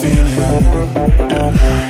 feeling.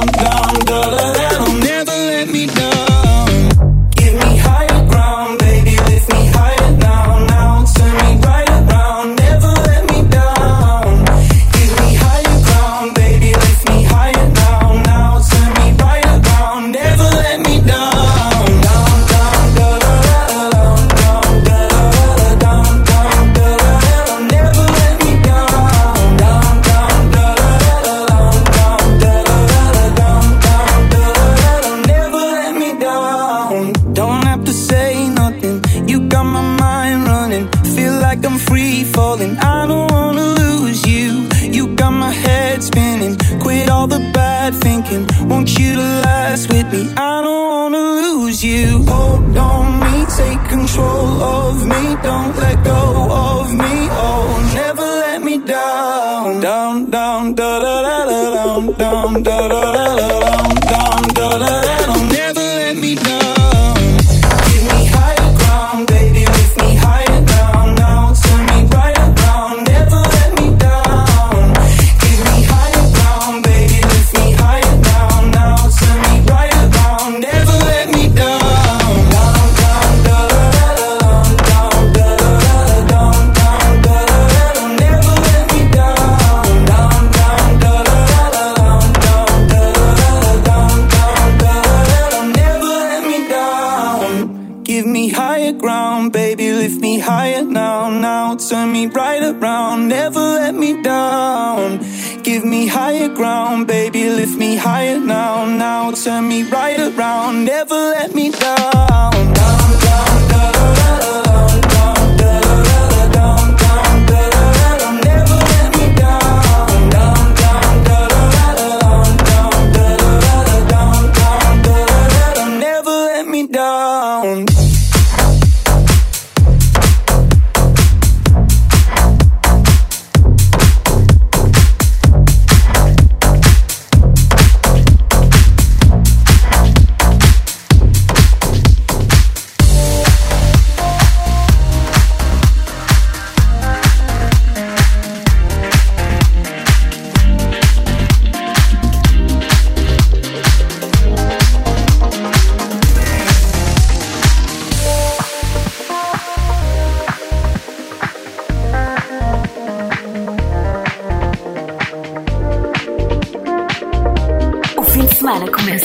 Da da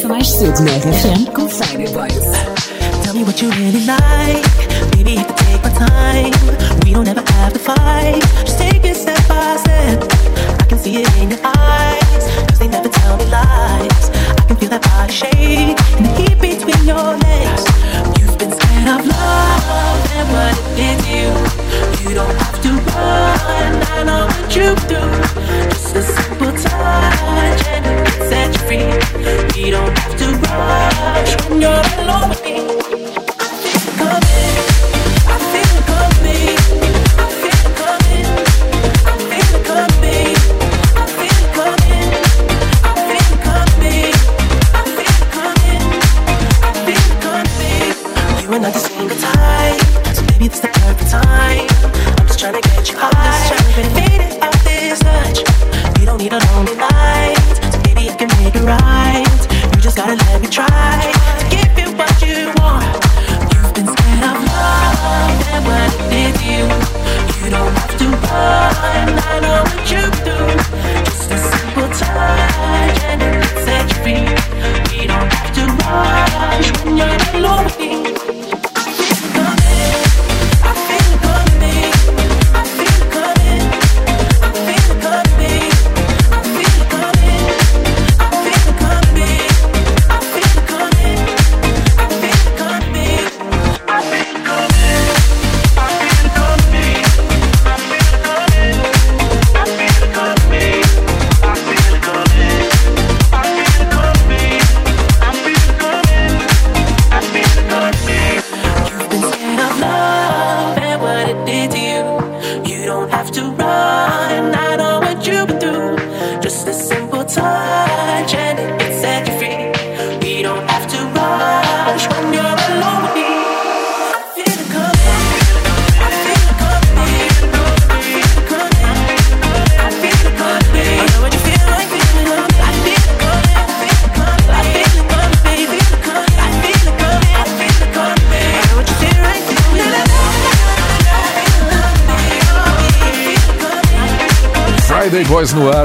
cedo na RFM com Friday Boys. Tell me what you really like. Baby, I can take my time. We don't ever have to fight. Just take it step by step. I can see it in your eyes. Cause they never tell me lies. I can feel that body shake and the heat between your legs. Been scared of love and what it did you. You don't have to run. I know what you do. Just a simple touch and it can set you free. We don't have to rush when you're alone with me.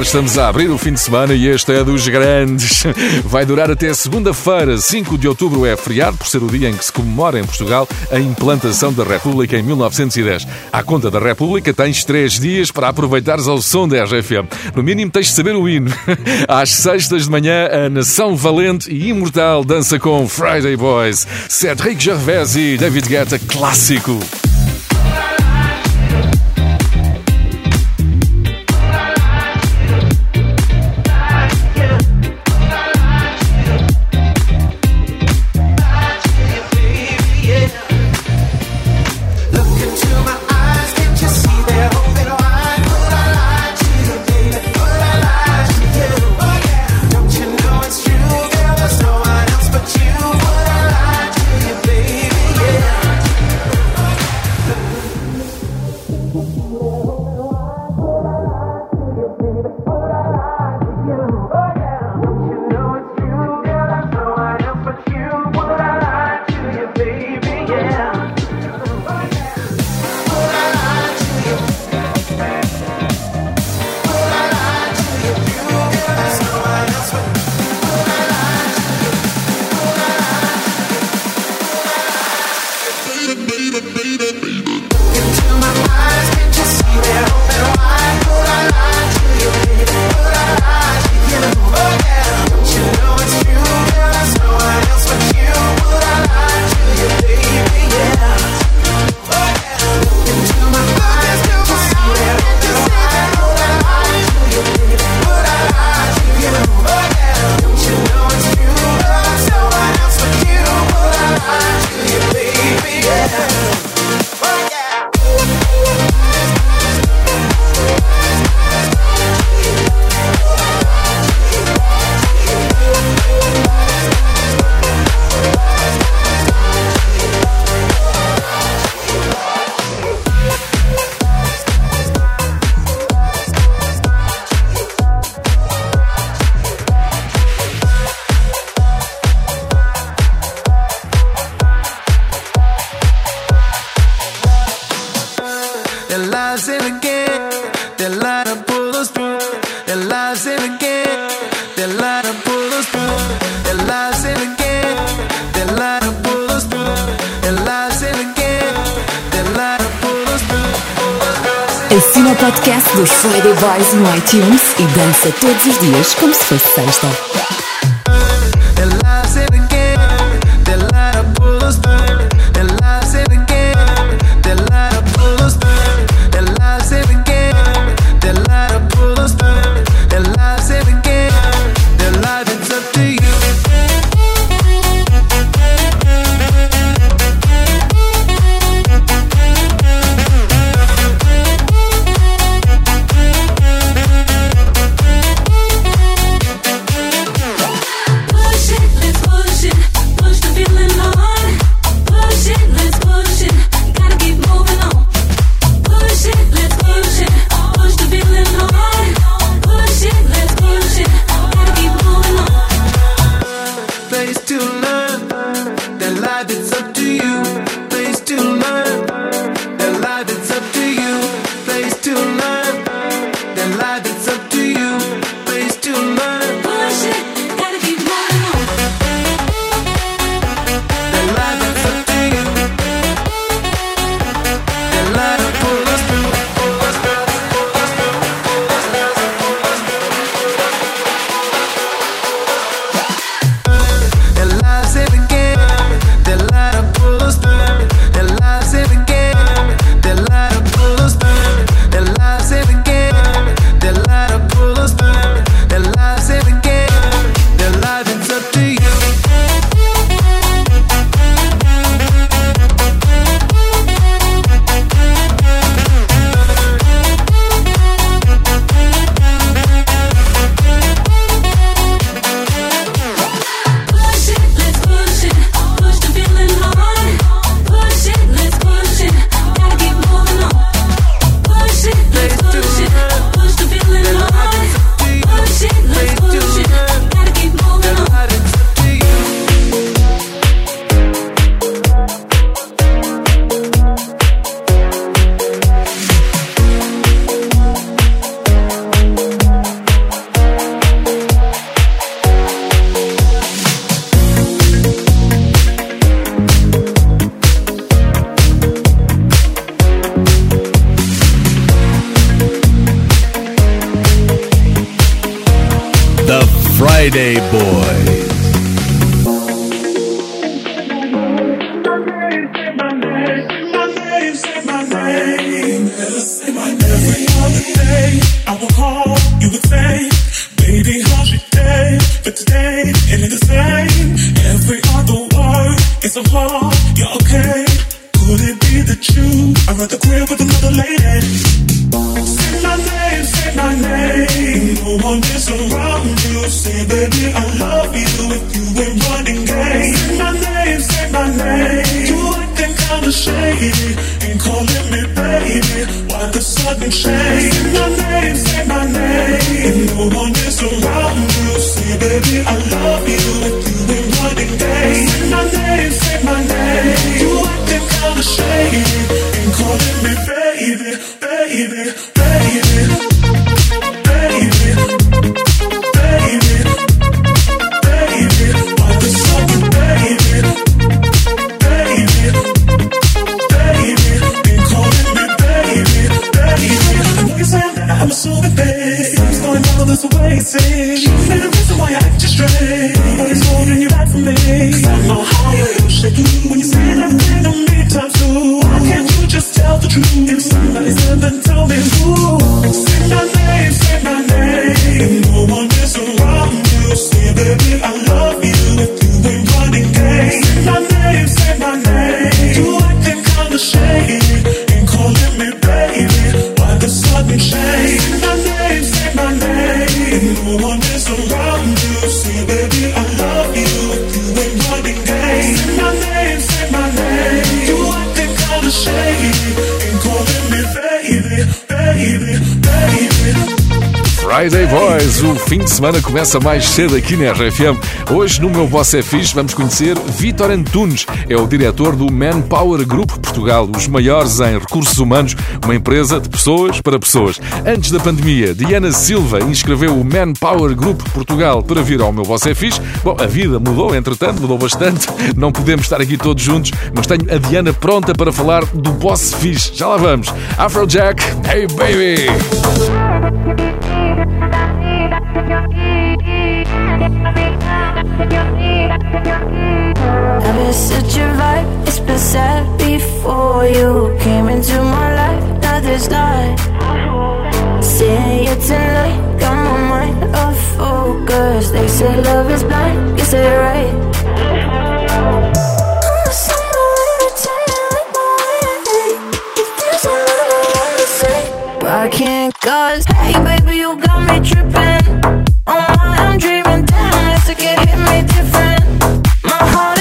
Ar, estamos a abrir o fim de semana e este é dos grandes. Vai durar até segunda-feira, 5 de outubro é feriado, por ser o dia em que se comemora em Portugal a implantação da República em 1910. À conta da República tens três dias para aproveitares ao som da RFM. No mínimo tens de saber o hino. Às sextas de manhã, a Nação Valente e Imortal dança com Friday Boys. Cedric Gervais e David Guetta, clássico. Podcast dos Friday Boys no iTunes e dança todos os dias como se fosse sexta. the same. Every other word is a lie. You're okay. Could it be that you are at the crib with another lady? Say my name, say my name. No one is around you. Say, baby, I love you. If you ain't running game. Say my name, say my name. You acting kinda shady. Ain't calling me baby. Why the sudden change? Say my name, say my name. No one is around baby, I love you like you ain't wanting days. Say my name, say my name. You acting kinda shady and calling me baby, baby. baby. baby, baby. Friday Boys. O fim de semana começa mais cedo aqui na RFM. Hoje, no meu Boss é Fixe, vamos conhecer Vitor Antunes. É o diretor do Manpower Group Portugal, os maiores em recursos humanos, uma empresa de pessoas para pessoas. Antes da pandemia, Diana Silva inscreveu o Manpower Group Portugal para vir ao meu Boss é Fixe. Bom, a vida mudou, entretanto, mudou bastante. Não podemos estar aqui todos juntos, mas tenho a Diana pronta para falar do Boss Fixe. Já lá vamos. Afrojack, hey baby! Been sad before you came into my life. Now there's not. Seeing you tonight, got my mind off focus. They say love is blind, you say right. I can't cause Hey baby you got me tripping Oh my I'm dreaming Damn it's like it hit me different My heart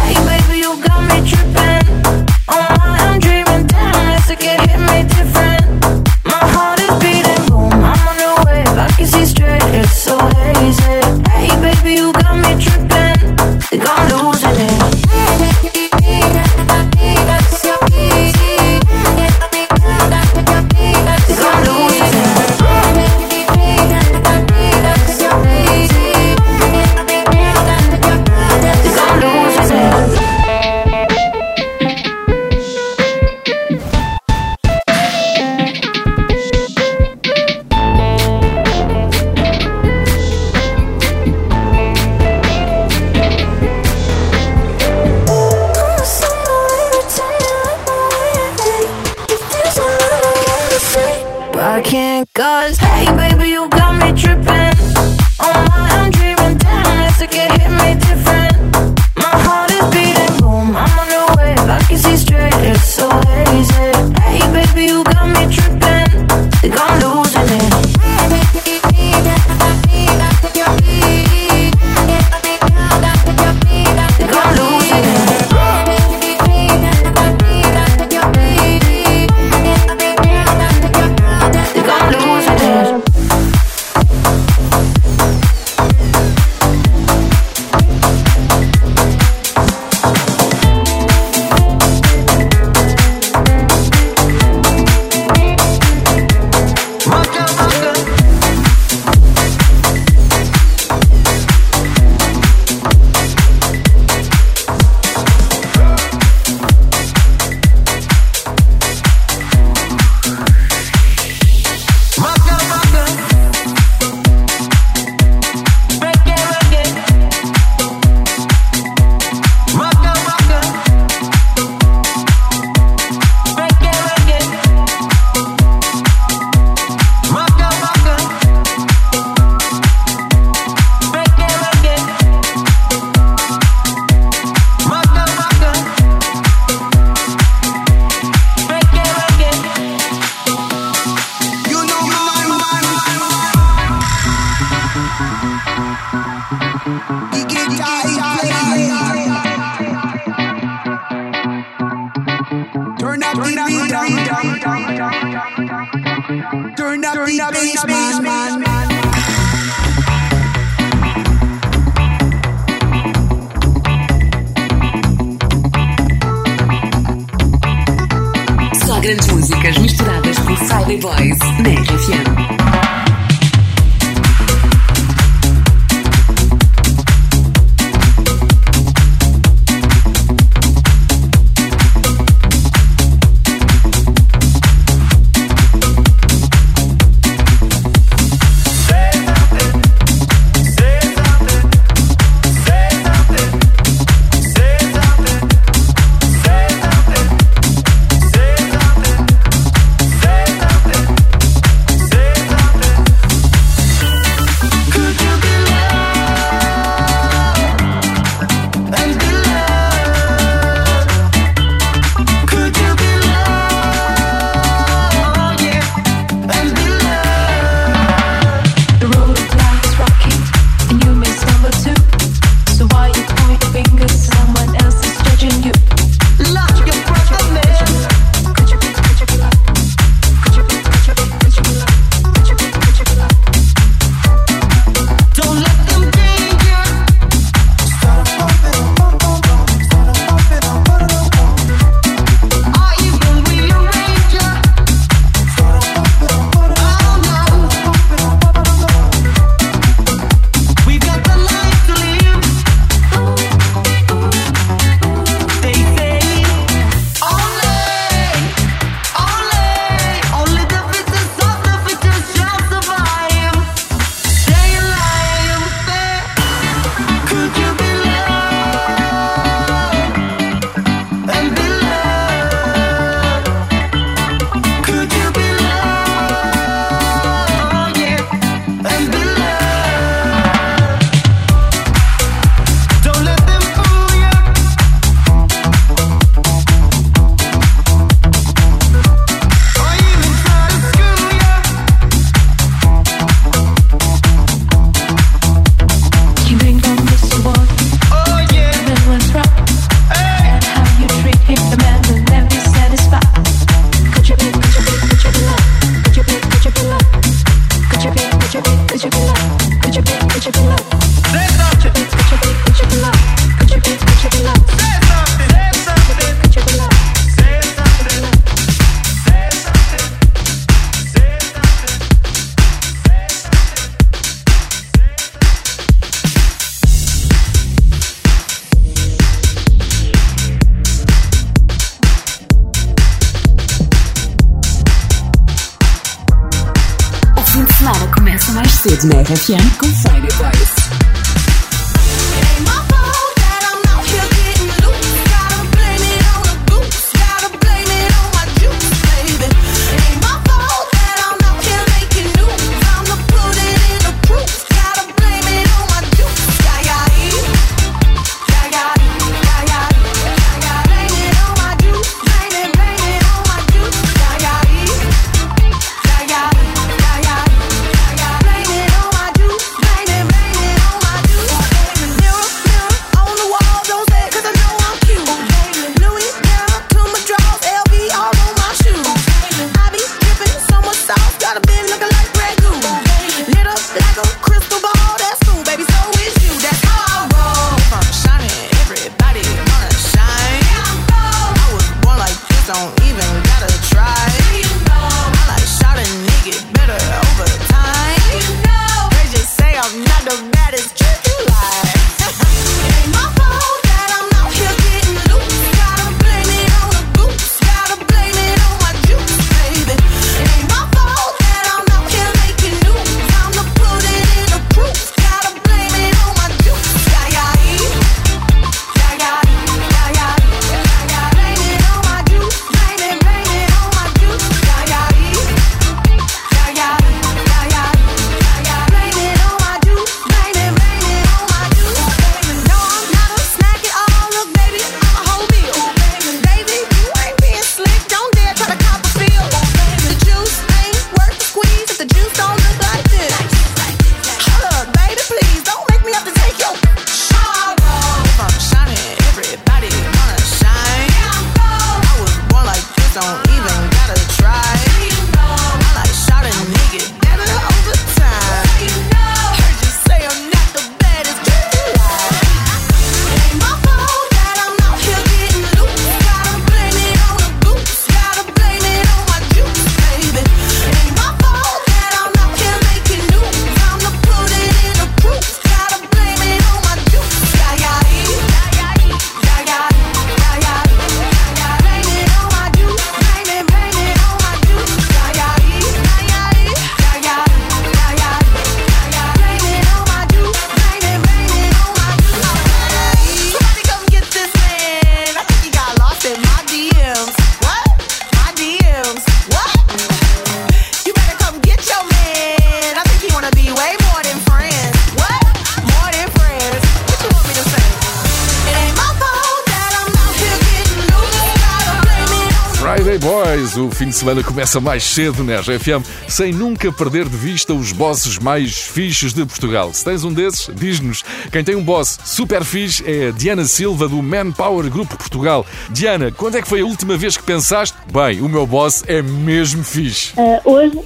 semana começa mais cedo na RFM, sem nunca perder de vista os bosses mais fixos de Portugal. Se tens um desses, diz-nos. Quem tem um boss super fixe é a Diana Silva, do Manpower Grupo Portugal. Diana, quando é que foi a última vez que pensaste, bem, o meu boss é mesmo fixe? Uh, hoje.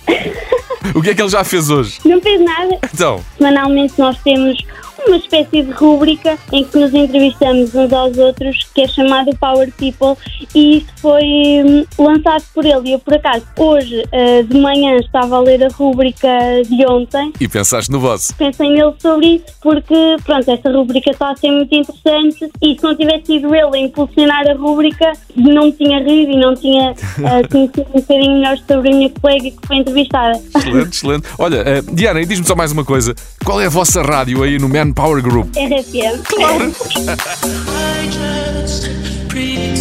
o que é que ele já fez hoje? Não fez nada. Então. Semanalmente nós temos uma espécie de rúbrica em que nos entrevistamos uns aos outros, que é chamado Power People, e isso foi hum, lançado por ele. E eu, por acaso, hoje ah, de manhã estava a ler a rúbrica de ontem. E pensaste no vosso? Pensei nele sobre isso, porque, pronto, essa rúbrica está a ser muito interessante e se não tivesse sido ele a impulsionar a rúbrica, não me tinha rido e não tinha ah, conhecido um bocadinho melhor sobre a minha colega que foi entrevistada. Excelente, excelente. Olha, eh, Diana, e diz-me só mais uma coisa. Qual é a vossa rádio aí no Man Power Group. RFM.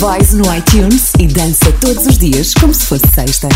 Voice no iTunes e dança todos os dias como se fosse sexta.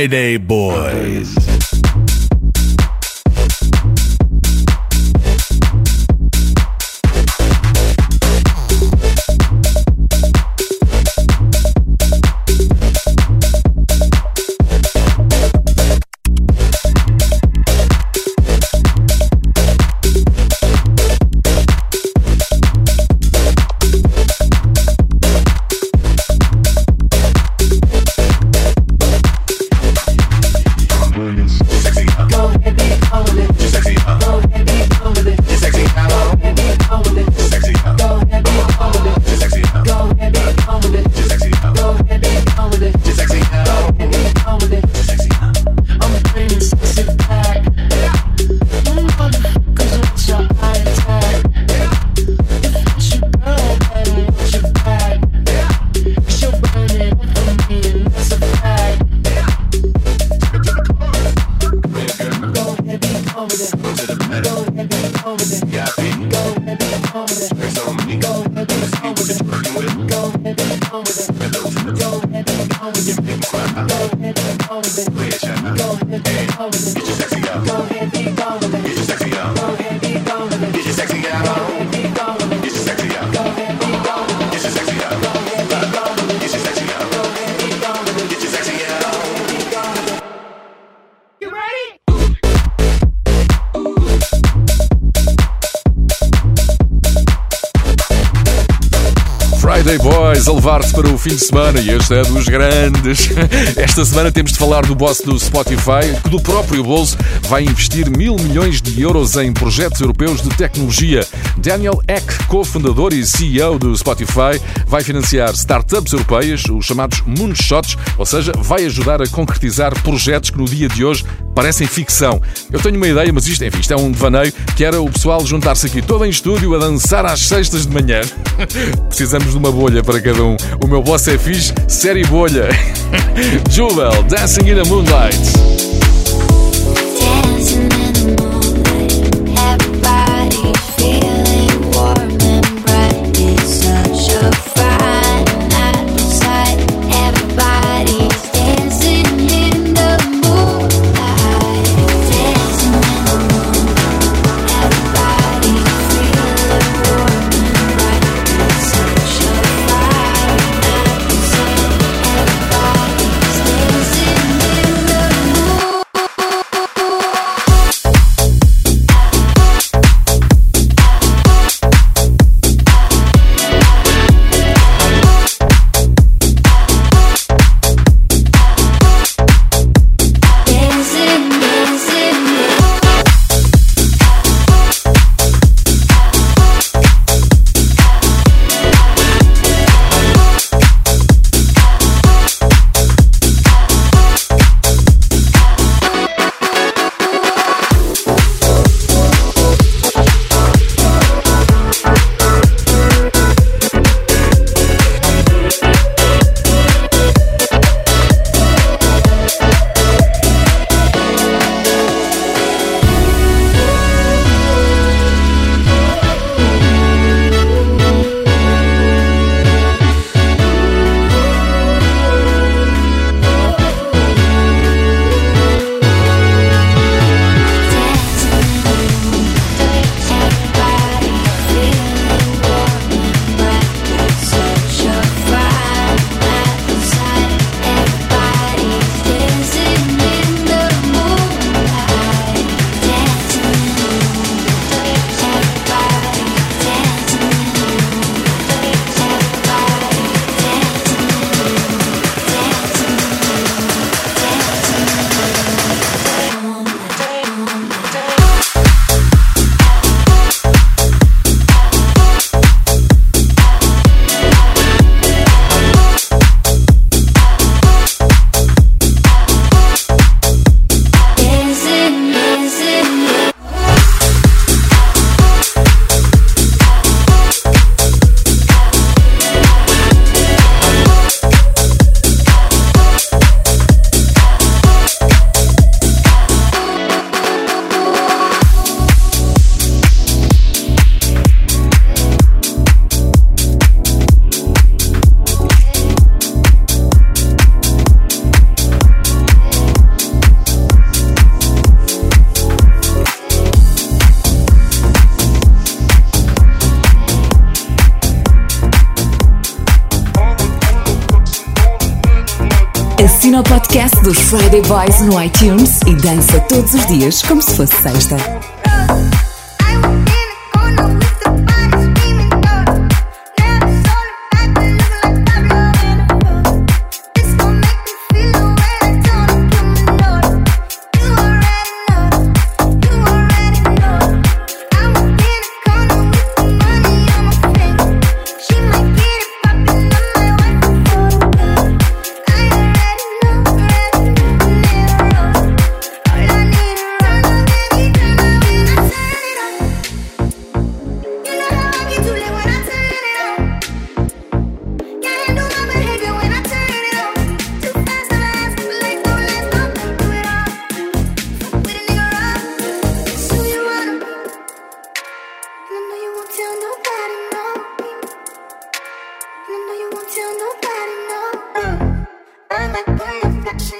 Friday Boys. on with it. A levar-te para o fim de semana e este é dos grandes. Esta semana temos de falar do boss do Spotify, que do próprio bolso vai investir mil milhões de euros em projetos europeus de tecnologia. Daniel Eck, cofundador e CEO do Spotify, vai financiar startups europeias, os chamados moonshots, ou seja, vai ajudar a concretizar projetos que no dia de hoje parecem ficção. Eu tenho uma ideia, mas isto, enfim, isto é um devaneio, que era o pessoal juntar-se aqui todo em estúdio a dançar às sextas de manhã. Precisamos de uma bolha para cada um. O meu boss é fixe, série bolha. Jewel, Dancing in the Moonlight. Friday no iTunes e dança todos os dias como se fosse sexta. No, no, you won't tell nobody, no. Mm. I like the affection.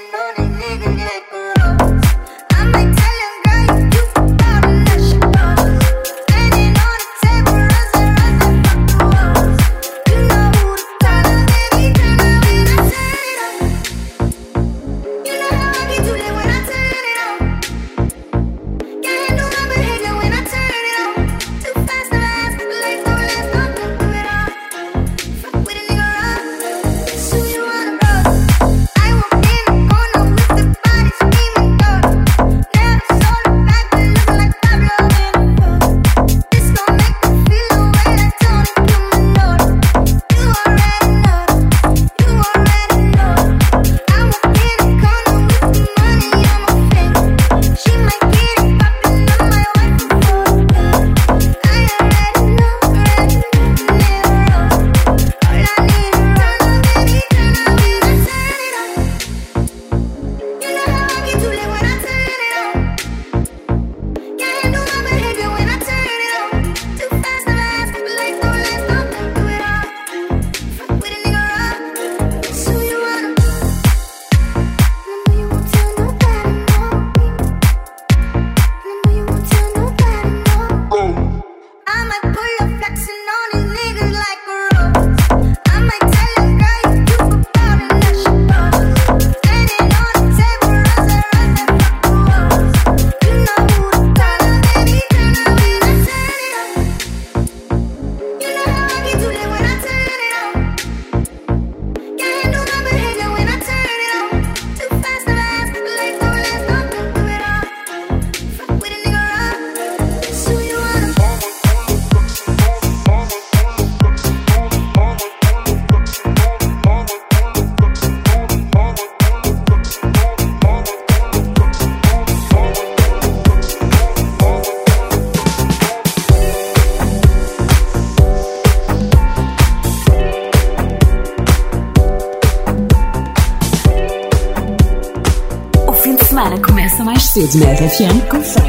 C'est du RFM Confort.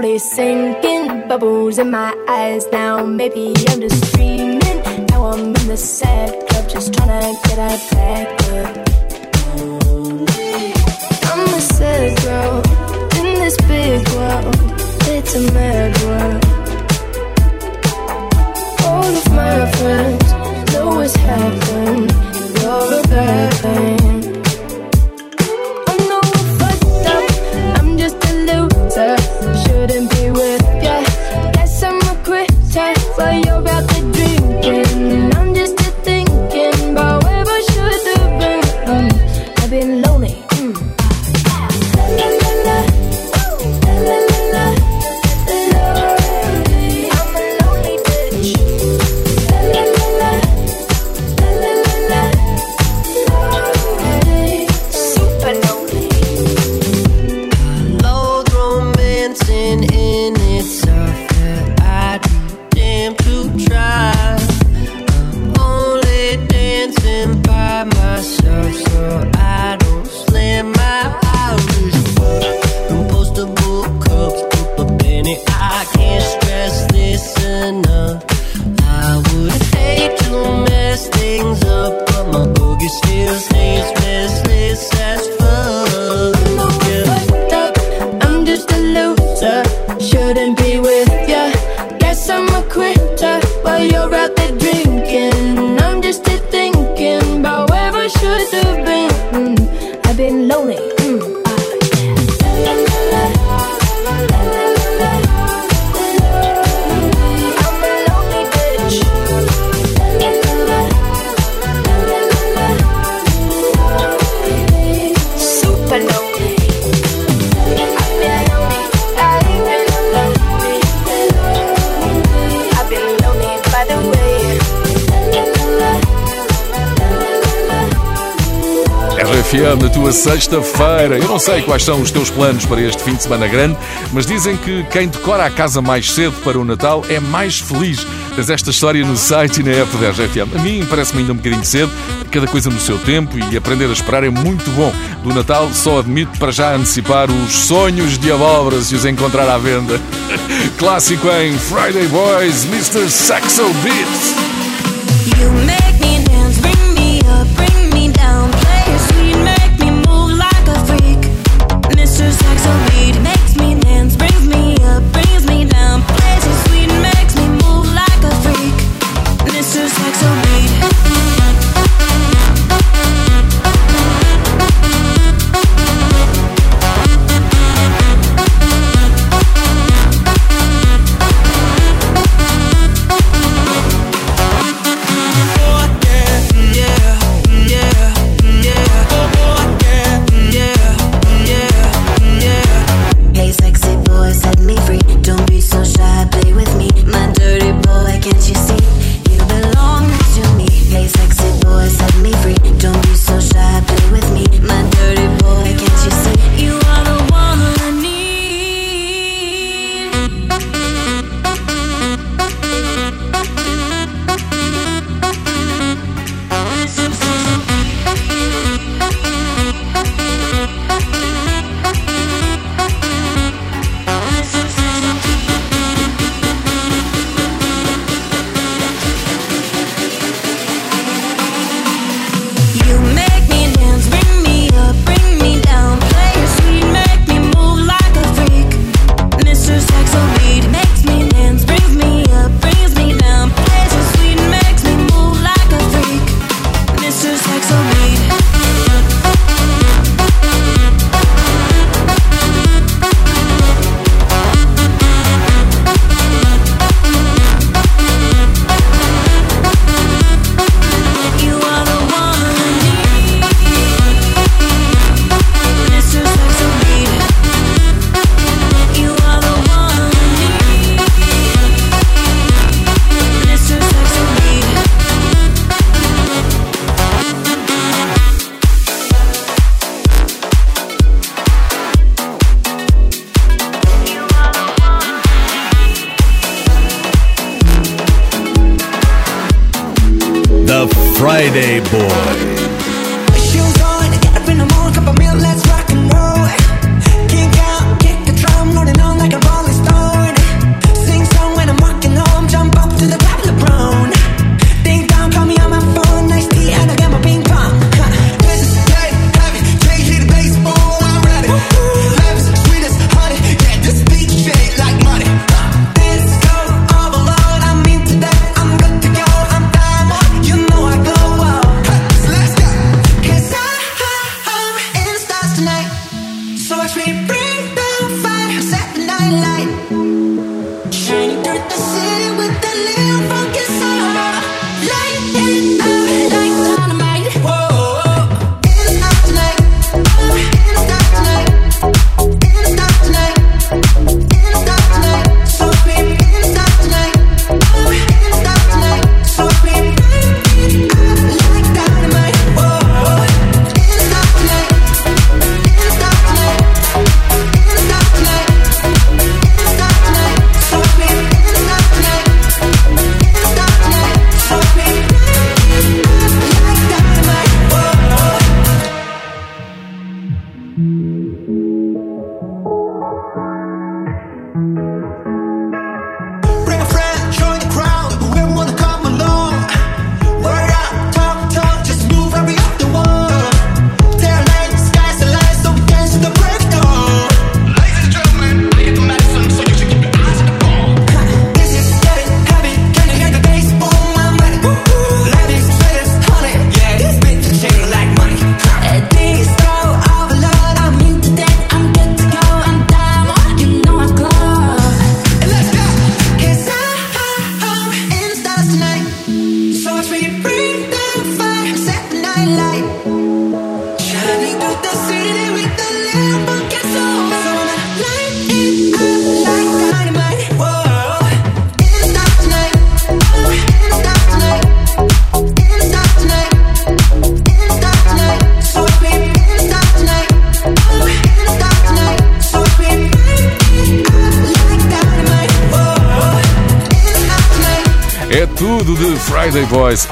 slowly sinking, bubbles in my eyes now. Maybe I'm just dreaming. Now I'm in the sad club, just trying to get out back up. I'm a sad girl in this big world. It's a mad world. All of my friends know what's happening. myself so I sexta-feira. Eu não sei quais são os teus planos para este fim de semana grande, mas dizem que quem decora a casa mais cedo para o Natal é mais feliz. Tens esta história no site e na app da RGFM. A mim parece-me ainda um bocadinho cedo, cada coisa no seu tempo e aprender a esperar é muito bom. Do Natal só admito para já antecipar os sonhos de abóboras e os encontrar à venda. Clássico em Friday Boys, Mr. Saxo Beats.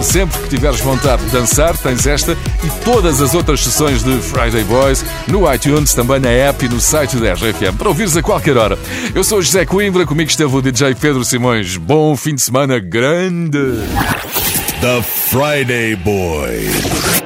Sempre que tiveres vontade de dançar, tens esta e todas as outras sessões de Friday Boys no iTunes, também na app e no site da RFM, para ouvires a qualquer hora. Eu sou José Coimbra, comigo esteve o DJ Pedro Simões. Bom fim de semana grande! The Friday Boys.